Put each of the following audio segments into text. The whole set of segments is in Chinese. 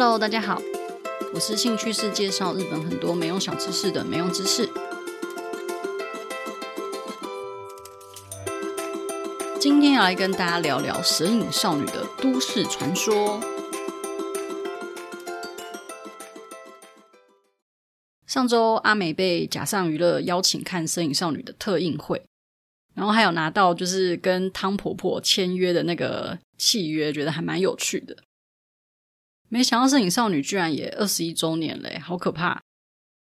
Hello，大家好，我是兴趣是介绍日本很多没用小知识的没用知识。今天要来跟大家聊聊神隐少女的都市传说。上周阿美被假上娱乐邀请看神隐少女的特映会，然后还有拿到就是跟汤婆婆签约的那个契约，觉得还蛮有趣的。没想到摄影少女居然也二十一周年嘞，好可怕！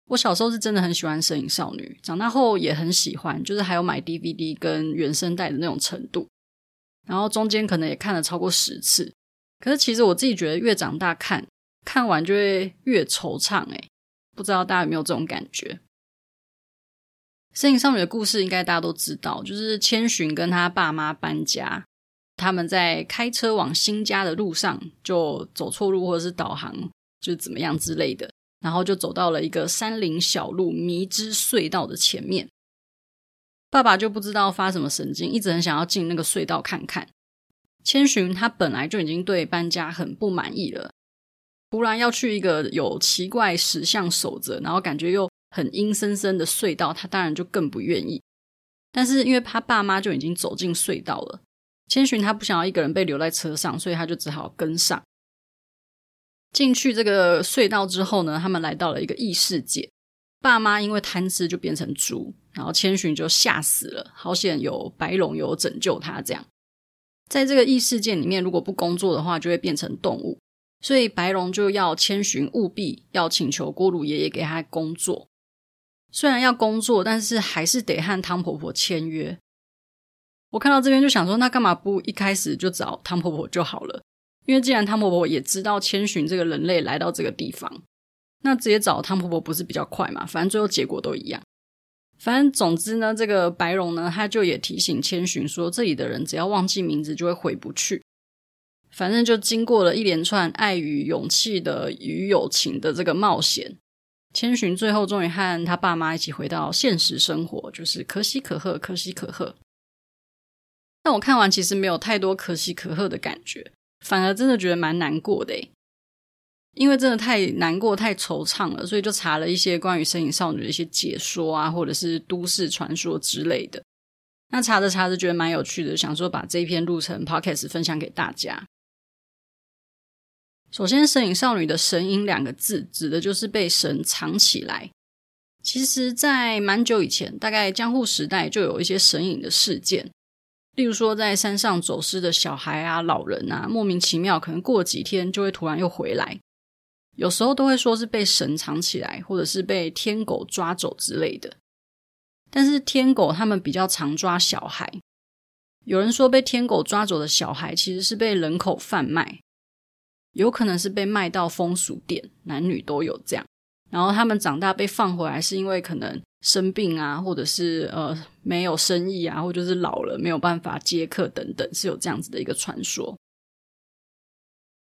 我小时候是真的很喜欢摄影少女，长大后也很喜欢，就是还有买 DVD 跟原声带的那种程度。然后中间可能也看了超过十次。可是其实我自己觉得越长大看，看完就会越惆怅诶，不知道大家有没有这种感觉？摄影少女的故事应该大家都知道，就是千寻跟他爸妈搬家。他们在开车往新家的路上，就走错路或者是导航，就怎么样之类的，然后就走到了一个山林小路迷之隧道的前面。爸爸就不知道发什么神经，一直很想要进那个隧道看看。千寻他本来就已经对搬家很不满意了，突然要去一个有奇怪石像守着，然后感觉又很阴森森的隧道，他当然就更不愿意。但是因为他爸妈就已经走进隧道了。千寻他不想要一个人被留在车上，所以他就只好跟上。进去这个隧道之后呢，他们来到了一个异世界。爸妈因为贪吃就变成猪，然后千寻就吓死了。好险有白龙有拯救他。这样，在这个异世界里面，如果不工作的话，就会变成动物。所以白龙就要千寻务必要请求锅炉爷爷给他工作。虽然要工作，但是还是得和汤婆婆签约。我看到这边就想说，那干嘛不一开始就找汤婆婆就好了？因为既然汤婆婆也知道千寻这个人类来到这个地方，那直接找汤婆婆不是比较快嘛？反正最后结果都一样。反正总之呢，这个白龙呢，他就也提醒千寻说，这里的人只要忘记名字就会回不去。反正就经过了一连串爱与勇气的与友情的这个冒险，千寻最后终于和他爸妈一起回到现实生活，就是可喜可贺，可喜可贺。但我看完其实没有太多可喜可贺的感觉，反而真的觉得蛮难过的，因为真的太难过、太惆怅了，所以就查了一些关于神隐少女的一些解说啊，或者是都市传说之类的。那查着查着觉得蛮有趣的，想说把这一篇录成 podcast 分享给大家。首先，神隐少女的“神隐”两个字指的就是被神藏起来。其实，在蛮久以前，大概江户时代就有一些神隐的事件。例如说，在山上走失的小孩啊、老人啊，莫名其妙，可能过几天就会突然又回来。有时候都会说是被神藏起来，或者是被天狗抓走之类的。但是天狗他们比较常抓小孩。有人说被天狗抓走的小孩其实是被人口贩卖，有可能是被卖到风俗店，男女都有这样。然后他们长大被放回来，是因为可能。生病啊，或者是呃没有生意啊，或者是老了没有办法接客等等，是有这样子的一个传说。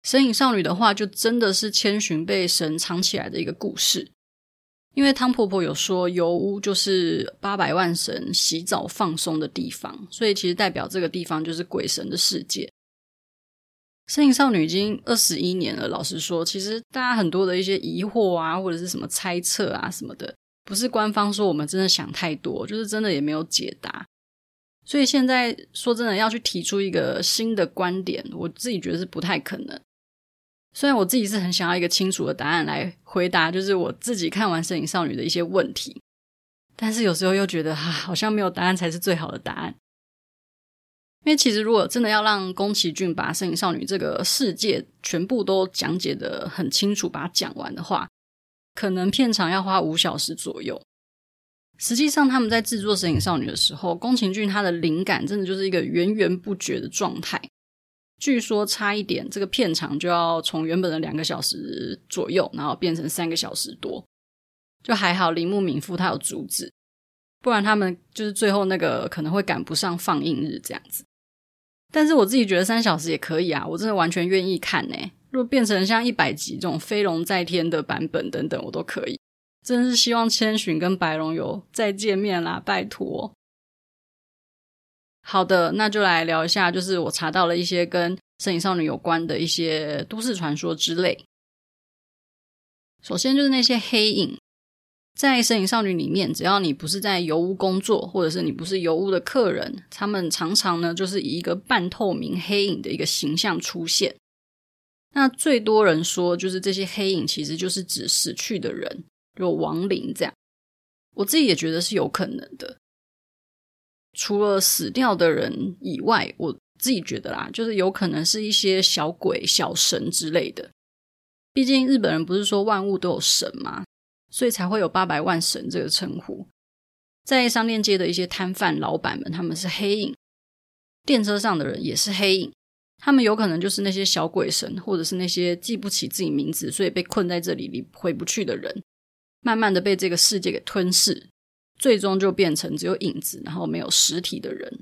神隐少女的话，就真的是千寻被神藏起来的一个故事。因为汤婆婆有说油屋就是八百万神洗澡放松的地方，所以其实代表这个地方就是鬼神的世界。神隐少女已经二十一年了，老实说，其实大家很多的一些疑惑啊，或者是什么猜测啊什么的。不是官方说我们真的想太多，就是真的也没有解答。所以现在说真的要去提出一个新的观点，我自己觉得是不太可能。虽然我自己是很想要一个清楚的答案来回答，就是我自己看完《摄影少女》的一些问题，但是有时候又觉得啊，好像没有答案才是最好的答案。因为其实如果真的要让宫崎骏把《摄影少女》这个世界全部都讲解得很清楚，把它讲完的话，可能片长要花五小时左右。实际上，他们在制作《神隐少女》的时候，宫崎骏他的灵感真的就是一个源源不绝的状态。据说差一点，这个片长就要从原本的两个小时左右，然后变成三个小时多。就还好，铃木敏夫他有阻止，不然他们就是最后那个可能会赶不上放映日这样子。但是我自己觉得三小时也可以啊，我真的完全愿意看呢。如果变成像一百集这种飞龙在天的版本等等，我都可以。真是希望千寻跟白龙有再见面啦，拜托。好的，那就来聊一下，就是我查到了一些跟神隐少女有关的一些都市传说之类。首先就是那些黑影，在神隐少女里面，只要你不是在油屋工作，或者是你不是油屋的客人，他们常常呢就是以一个半透明黑影的一个形象出现。那最多人说，就是这些黑影其实就是指死去的人，有亡灵这样。我自己也觉得是有可能的。除了死掉的人以外，我自己觉得啦，就是有可能是一些小鬼、小神之类的。毕竟日本人不是说万物都有神吗？所以才会有八百万神这个称呼。在商店街的一些摊贩老板们，他们是黑影；电车上的人也是黑影。他们有可能就是那些小鬼神，或者是那些记不起自己名字，所以被困在这里里回不去的人，慢慢的被这个世界给吞噬，最终就变成只有影子，然后没有实体的人。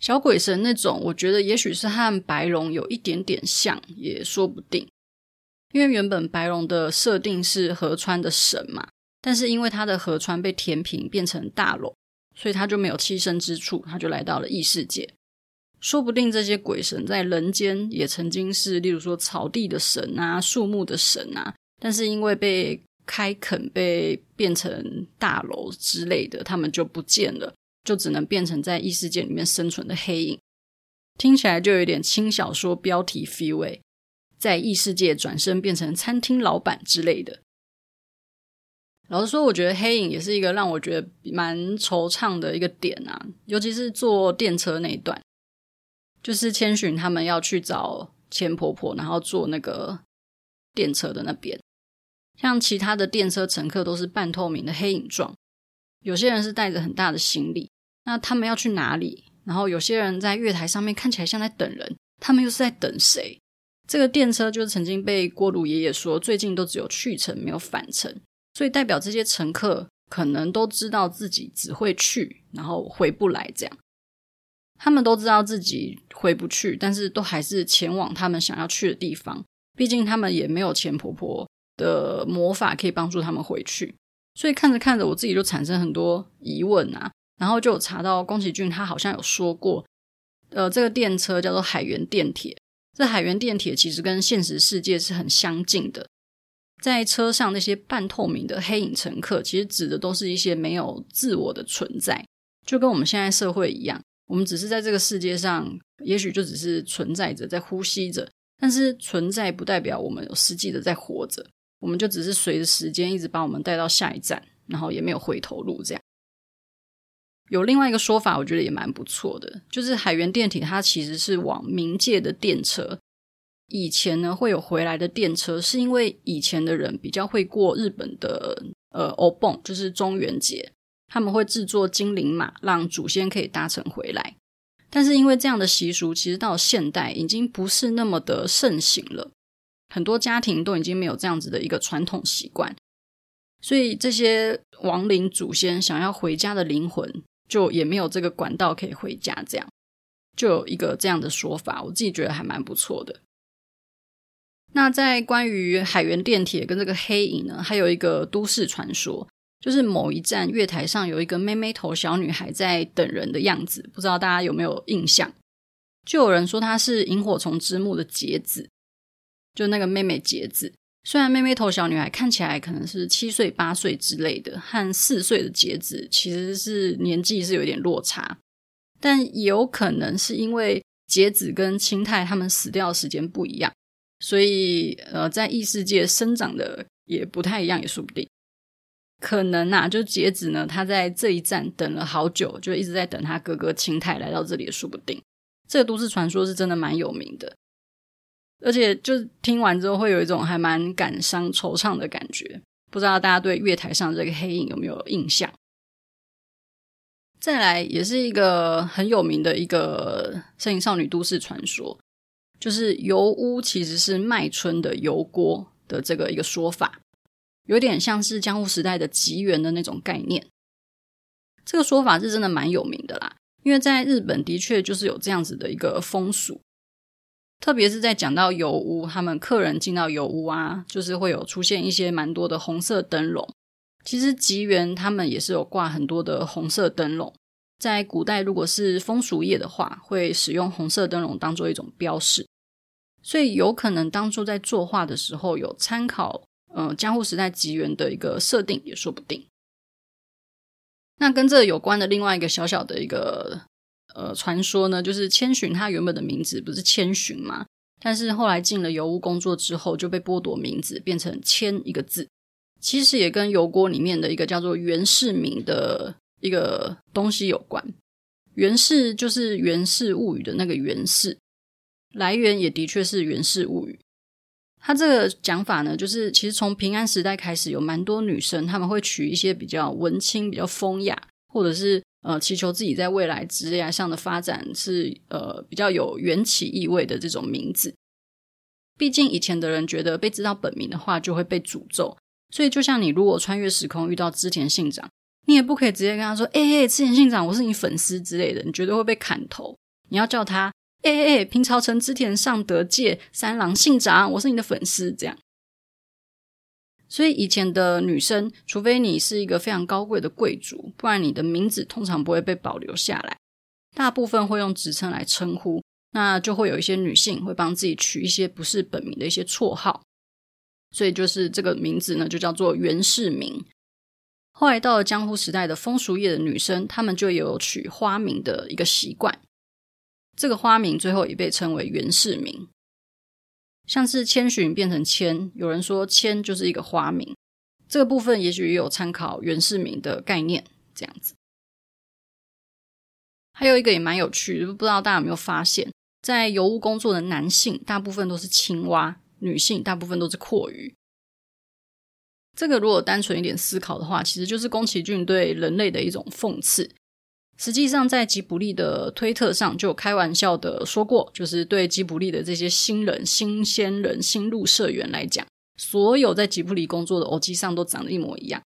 小鬼神那种，我觉得也许是和白龙有一点点像，也说不定。因为原本白龙的设定是河川的神嘛，但是因为他的河川被填平变成大楼，所以他就没有栖身之处，他就来到了异世界。说不定这些鬼神在人间也曾经是，例如说草地的神啊、树木的神啊，但是因为被开垦、被变成大楼之类的，他们就不见了。就只能变成在异世界里面生存的黑影，听起来就有点轻小说标题 feel，在异世界转身变成餐厅老板之类的。老实说，我觉得黑影也是一个让我觉得蛮惆怅的一个点啊，尤其是坐电车那一段，就是千寻他们要去找千婆婆，然后坐那个电车的那边，像其他的电车乘客都是半透明的黑影状，有些人是带着很大的行李。那他们要去哪里？然后有些人在月台上面看起来像在等人，他们又是在等谁？这个电车就是曾经被锅炉爷爷说，最近都只有去程没有返程，所以代表这些乘客可能都知道自己只会去，然后回不来这样。他们都知道自己回不去，但是都还是前往他们想要去的地方。毕竟他们也没有钱婆婆的魔法可以帮助他们回去，所以看着看着，我自己就产生很多疑问啊。然后就有查到宫崎骏他好像有说过，呃，这个电车叫做海原电铁。这海原电铁其实跟现实世界是很相近的。在车上那些半透明的黑影乘客，其实指的都是一些没有自我的存在，就跟我们现在社会一样，我们只是在这个世界上，也许就只是存在着，在呼吸着，但是存在不代表我们有实际的在活着，我们就只是随着时间一直把我们带到下一站，然后也没有回头路这样。有另外一个说法，我觉得也蛮不错的，就是海原电铁它其实是往冥界的电车。以前呢会有回来的电车，是因为以前的人比较会过日本的呃欧蹦，就是中元节，他们会制作精灵马，让祖先可以搭乘回来。但是因为这样的习俗，其实到现代已经不是那么的盛行了，很多家庭都已经没有这样子的一个传统习惯，所以这些亡灵祖先想要回家的灵魂。就也没有这个管道可以回家，这样就有一个这样的说法，我自己觉得还蛮不错的。那在关于海原电铁跟这个黑影呢，还有一个都市传说，就是某一站月台上有一个妹妹头小女孩在等人的样子，不知道大家有没有印象？就有人说她是萤火虫之墓的节子，就那个妹妹节子。虽然妹妹头小女孩看起来可能是七岁八岁之类的，和四岁的节子其实是年纪是有点落差，但也有可能是因为节子跟清太他们死掉的时间不一样，所以呃，在异世界生长的也不太一样，也说不定。可能啊，就截止呢，他在这一站等了好久，就一直在等他哥哥清太来到这里，也说不定。这个都市传说是真的蛮有名的。而且，就听完之后会有一种还蛮感伤、惆怅的感觉。不知道大家对月台上这个黑影有没有印象？再来，也是一个很有名的一个摄影少女都市传说，就是油屋其实是卖春的油锅的这个一个说法，有点像是江户时代的吉原的那种概念。这个说法是真的蛮有名的啦，因为在日本的确就是有这样子的一个风俗。特别是在讲到油屋，他们客人进到油屋啊，就是会有出现一些蛮多的红色灯笼。其实吉原他们也是有挂很多的红色灯笼。在古代，如果是风俗业的话，会使用红色灯笼当做一种标识。所以有可能当初在作画的时候有参考，呃，江户时代吉原的一个设定也说不定。那跟这有关的另外一个小小的一个呃传说呢，就是千寻他原本的名字不是千寻吗？但是后来进了油屋工作之后，就被剥夺名字，变成千一个字。其实也跟油锅里面的一个叫做源氏名的一个东西有关。源氏就是《源氏物语》的那个源氏，来源也的确是《源氏物语》。他这个讲法呢，就是其实从平安时代开始，有蛮多女生她们会取一些比较文青、比较风雅，或者是呃祈求自己在未来职业上的发展是呃比较有缘起意味的这种名字。毕竟以前的人觉得被知道本名的话就会被诅咒。所以，就像你如果穿越时空遇到织田信长，你也不可以直接跟他说：“哎、欸、哎，织田信长，我是你粉丝之类的。”你绝对会被砍头。你要叫他：“哎、欸、哎，平朝城织田尚德介三郎信长，我是你的粉丝。”这样。所以，以前的女生，除非你是一个非常高贵的贵族，不然你的名字通常不会被保留下来。大部分会用职称来称呼，那就会有一些女性会帮自己取一些不是本名的一些绰号。所以就是这个名字呢，就叫做源氏名。后来到了江户时代的风俗业的女生，她们就有取花名的一个习惯。这个花名最后也被称为源氏名。像是千寻变成千，有人说千就是一个花名。这个部分也许也有参考源氏名的概念，这样子。还有一个也蛮有趣，不知道大家有没有发现，在油污工作的男性，大部分都是青蛙。女性大部分都是阔鱼，这个如果单纯一点思考的话，其实就是宫崎骏对人类的一种讽刺。实际上，在吉卜力的推特上就开玩笑的说过，就是对吉卜力的这些新人、新鲜人、新入社员来讲，所有在吉卜力工作的偶基上都长得一模一样，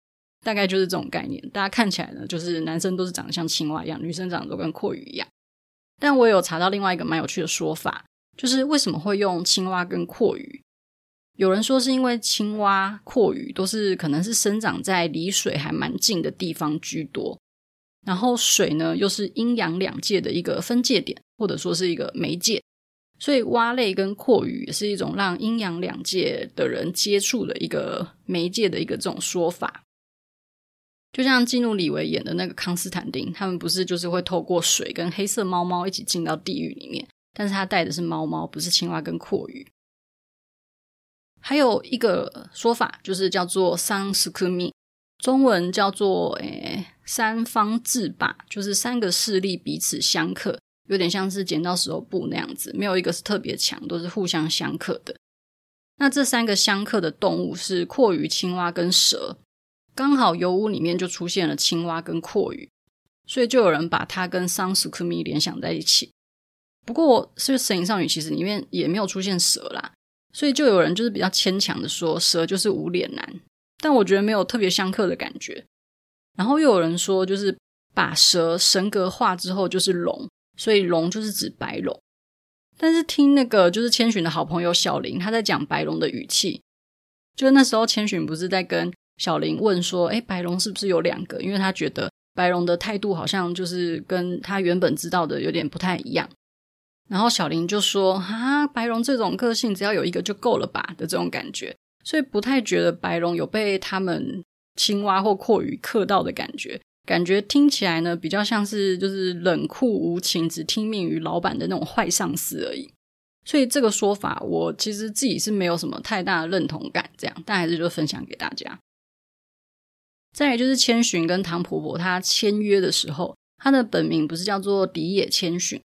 大概就是这种概念。大家看起来呢，就是男生都是长得像青蛙一样，女生长得都跟蛞蝓一样。但我有查到另外一个蛮有趣的说法。就是为什么会用青蛙跟蛞蝓？有人说是因为青蛙、蛞蝓都是可能是生长在离水还蛮近的地方居多，然后水呢又是阴阳两界的一个分界点，或者说是一个媒介，所以蛙类跟蛞蝓也是一种让阴阳两界的人接触的一个媒介的一个这种说法。就像基努李维演的那个康斯坦丁，他们不是就是会透过水跟黑色猫猫一起进到地狱里面。但是它带的是猫猫，不是青蛙跟蛞蝓。还有一个说法，就是叫做“三すくみ”， 中文叫做“诶三方制霸”，就是三个势力彼此相克，有点像是剪刀石头布那样子，没有一个是特别强，都是互相相克的。那这三个相克的动物是蛞蝓、青蛙跟蛇，刚好油屋里面就出现了青蛙跟蛞蝓，所以就有人把它跟“三すくみ”联想在一起。不过，是不是《神隐少女》其实里面也没有出现蛇啦，所以就有人就是比较牵强的说蛇就是无脸男， 但我觉得没有特别相克的感觉。然后又有人说，就是把蛇神格化之后就是龙，所以龙就是指白龙。但是听那个就是千寻的好朋友小林他在讲白龙的语气，就是那时候千寻不是在跟小林问说，哎，白龙是不是有两个？因为他觉得白龙的态度好像就是跟他原本知道的有点不太一样。然后小林就说：“啊，白龙这种个性，只要有一个就够了吧的这种感觉，所以不太觉得白龙有被他们青蛙或蛞蝓克到的感觉，感觉听起来呢比较像是就是冷酷无情，只听命于老板的那种坏上司而已。所以这个说法，我其实自己是没有什么太大的认同感，这样，但还是就分享给大家。再来就是千寻跟唐婆婆她签约的时候，她的本名不是叫做荻野千寻。”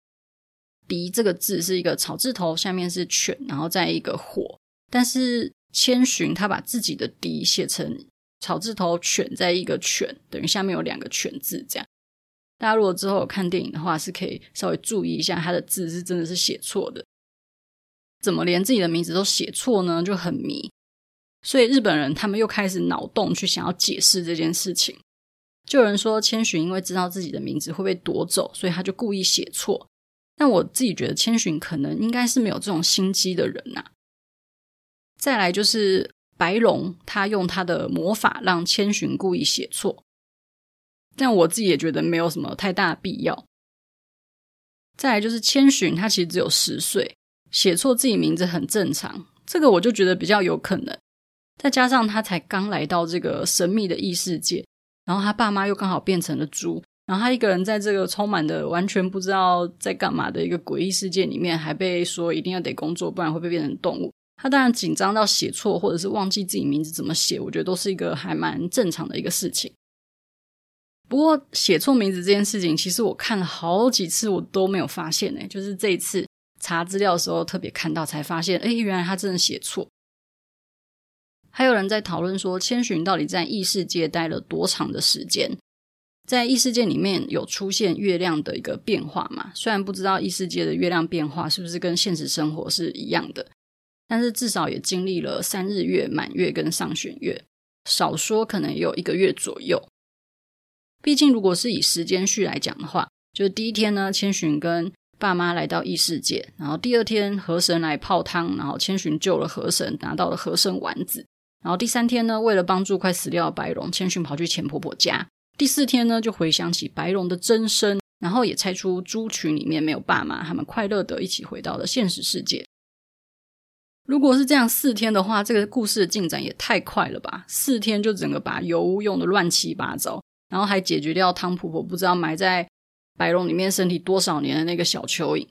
荻这个字是一个草字头，下面是犬，然后再一个火。但是千寻他把自己的荻写成草字头犬，在一个犬，等于下面有两个犬字。这样，大家如果之后有看电影的话，是可以稍微注意一下，他的字是真的是写错的。怎么连自己的名字都写错呢？就很迷。所以日本人他们又开始脑洞去想要解释这件事情。就有人说千寻因为知道自己的名字会被夺走，所以他就故意写错。但我自己觉得千寻可能应该是没有这种心机的人呐、啊。再来就是白龙，他用他的魔法让千寻故意写错，但我自己也觉得没有什么太大的必要。再来就是千寻，他其实只有十岁，写错自己名字很正常，这个我就觉得比较有可能。再加上他才刚来到这个神秘的异世界，然后他爸妈又刚好变成了猪，然后他一个人在这个充满的完全不知道在干嘛的一个诡异世界里面，还被说一定要得工作，不然会被变成动物。他当然紧张到写错，或者是忘记自己名字怎么写，我觉得都是一个还蛮正常的一个事情。不过写错名字这件事情，其实我看了好几次，我都没有发现呢。就是这一次查资料的时候特别看到，才发现，哎，原来他真的写错。还有人在讨论说，千寻到底在异世界待了多长的时间？在异世界里面有出现月亮的一个变化嘛？虽然不知道异世界的月亮变化是不是跟现实生活是一样的。但是至少也经历了三日月、满月跟上弦月，少说可能也有一个月左右。毕竟如果是以时间序来讲的话，就是第一天呢，千寻跟爸妈来到异世界，然后第二天河神来泡汤，然后千寻救了河神，拿到了河神丸子，然后第三天呢，为了帮助快死掉的白龙，千寻跑去钱婆婆家，第四天呢，就回想起白龙的真身，然后也猜出猪群里面没有爸妈，他们快乐的一起回到了现实世界。如果是这样四天的话，这个故事的进展也太快了吧！四天就整个把油污用得乱七八糟，然后还解决掉汤婆婆不知道埋在白龙里面身体多少年的那个小蚯蚓，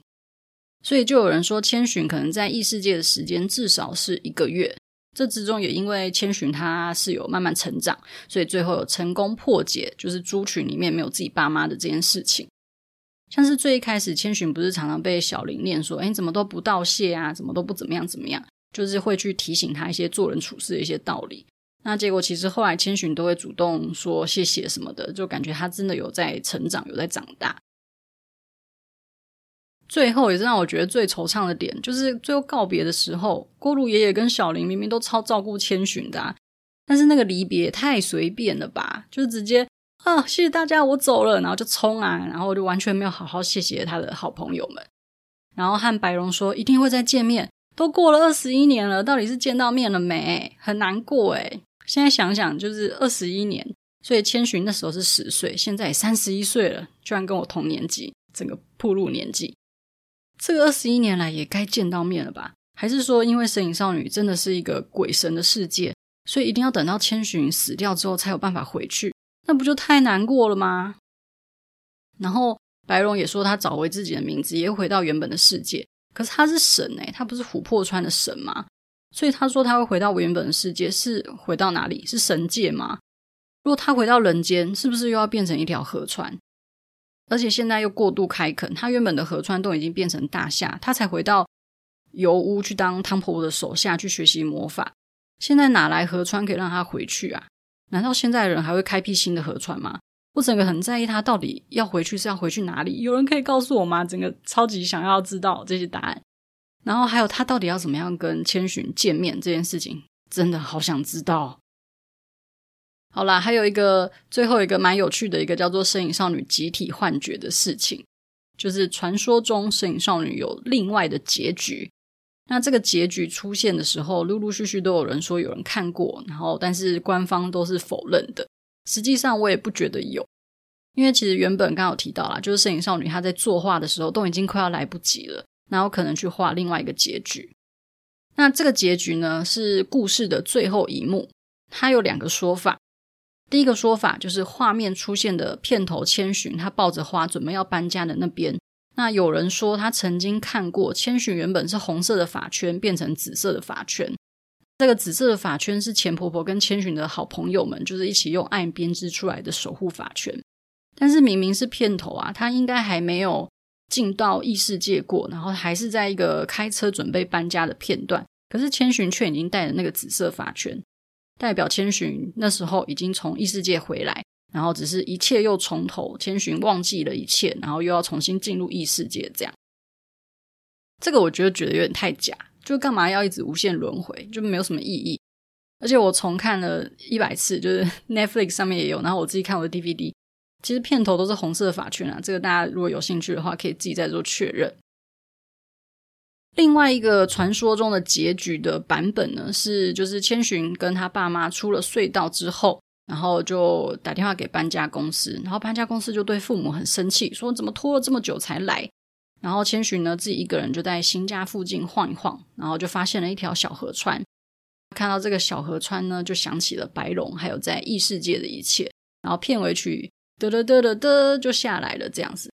所以就有人说千寻可能在异世界的时间至少是一个月。这之中也因为千寻他是有慢慢成长，所以最后有成功破解，就是猪群里面没有自己爸妈的这件事情。像是最一开始，千寻不是常常被小林念说：“哎，怎么都不道谢啊？怎么都不怎么样怎么样？”就是会去提醒他一些做人处事的一些道理。那结果其实后来千寻都会主动说谢谢什么的，就感觉他真的有在成长，有在长大。最后也是让我觉得最惆怅的点，就是最后告别的时候，锅炉爷爷跟小林明明都超照顾千寻的啊，但是那个离别太随便了吧？就直接。啊，谢谢大家，我走了，然后就冲啊，然后就完全没有好好谢谢他的好朋友们，然后和白龙说一定会再见面。都过了二十一年了，到底是见到面了没？很难过诶。现在想想，就是二十一年，所以千寻那时候是十岁，现在也三十一岁了，居然跟我同年纪，整个暴露年纪。这个二十一年来也该见到面了吧？还是说，因为神隐少女真的是一个鬼神的世界，所以一定要等到千寻死掉之后才有办法回去？那不就太难过了吗？然后白龙也说他找回自己的名字，也回到原本的世界。可是他是神哎，他不是琥珀川的神吗？所以他说他会回到我原本的世界，是回到哪里？是神界吗？如果他回到人间，是不是又要变成一条河川？而且现在又过度开垦，他原本的河川都已经变成大厦，他才回到油屋去当汤婆婆的手下去学习魔法。现在哪来河川可以让他回去啊？难道现在人还会开辟新的河川吗？我整个很在意他到底要回去是要回去哪里？有人可以告诉我吗？整个超级想要知道这些答案。然后还有他到底要怎么样跟千寻见面这件事情，真的好想知道。好啦，还有一个最后一个蛮有趣的一个叫做神隐少女集体幻觉的事情，就是传说中神隐少女有另外的结局。那这个结局出现的时候，陆陆续续都有人说有人看过，然后但是官方都是否认的。实际上我也不觉得有，因为其实原本刚有提到啦，就是摄影少女她在作画的时候都已经快要来不及了，然后可能去画另外一个结局。那这个结局呢，是故事的最后一幕，它有两个说法。第一个说法就是画面出现的片头千寻，她抱着花准备要搬家的那边。那有人说他曾经看过千寻原本是红色的发圈变成紫色的发圈，这个紫色的发圈是钱婆婆跟千寻的好朋友们就是一起用爱编织出来的守护发圈。但是明明是片头啊，他应该还没有进到异世界过，然后还是在一个开车准备搬家的片段，可是千寻却已经戴了那个紫色发圈，代表千寻那时候已经从异世界回来。然后只是一切又从头，千寻忘记了一切，然后又要重新进入异世界，这样。这个我觉得觉得有点太假，就干嘛要一直无限轮回，就没有什么意义。而且我重看了一百次，就是 Netflix 上面也有，然后我自己看我的 DVD，其实片头都是红色的法圈啊。这个大家如果有兴趣的话，可以自己再做确认。另外一个传说中的结局的版本呢，是就是千寻跟他爸妈出了隧道之后。然后就打电话给搬家公司，然后搬家公司就对父母很生气，说怎么拖了这么久才来？然后千寻呢自己一个人就在新家附近晃一晃，然后就发现了一条小河川。看到这个小河川呢，就想起了白龙，还有在异世界的一切。然后片尾曲嘚嘚嘚嘚嘚就下来了，这样子。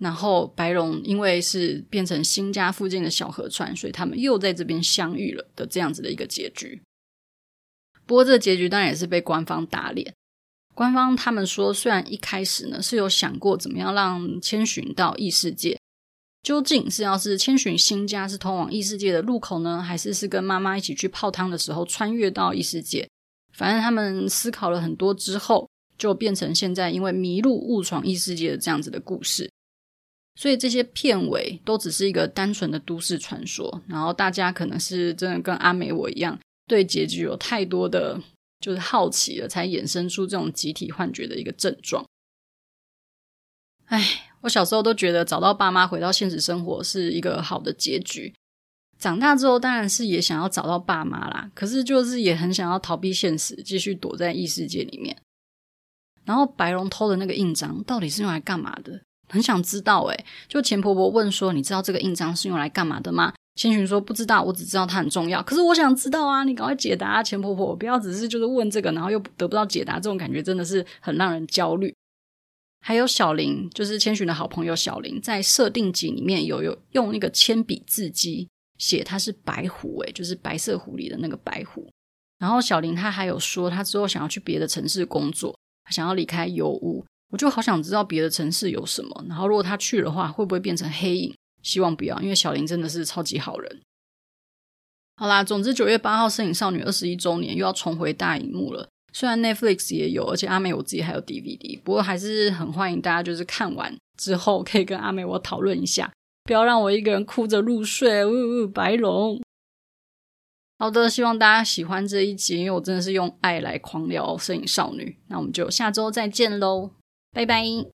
然后白龙因为是变成新家附近的小河川，所以他们又在这边相遇了的这样子的一个结局。不过这个结局当然也是被官方打脸。官方他们说，虽然一开始呢是有想过怎么样让千寻到异世界，究竟是要是千寻新家是通往异世界的入口呢，还是是跟妈妈一起去泡汤的时候穿越到异世界？反正他们思考了很多之后，就变成现在因为迷路误闯异世界的这样子的故事。所以这些片尾都只是一个单纯的都市传说，然后大家可能是真的跟阿美我一样，对结局有太多的就是好奇了，才衍生出这种集体幻觉的一个症状。唉，我小时候都觉得找到爸妈回到现实生活是一个好的结局，长大之后当然是也想要找到爸妈啦，可是就是也很想要逃避现实，继续躲在异世界里面。然后白龙偷的那个印章到底是用来干嘛的？很想知道诶，就钱婆婆问说：“你知道这个印章是用来干嘛的吗？”千寻说：“不知道，我只知道它很重要。可是我想知道啊，你赶快解答啊，钱婆婆，不要只是就是问这个，然后又得不到解答，这种感觉真的是很让人焦虑。”还有小林，就是千寻的好朋友小林，在设定集里面有有用那个铅笔字迹写他是白狐，诶，就是白色狐狸的那个白狐。然后小林他还有说，他之后想要去别的城市工作，想要离开油屋。我就好想知道别的城市有什么，然后如果他去的话，会不会变成黑影？希望不要，因为小林真的是超级好人。好啦，总之九月八号《神隐少女》二十一周年又要重回大荧幕了。虽然 Netflix 也有，而且阿美我自己还有 DVD，不过还是很欢迎大家就是看完之后可以跟阿美我讨论一下，不要让我一个人哭着入睡。呜呜，白龙。好的，希望大家喜欢这一集，因为我真的是用爱来狂聊《摄影少女》。那我们就下周再见喽。拜拜。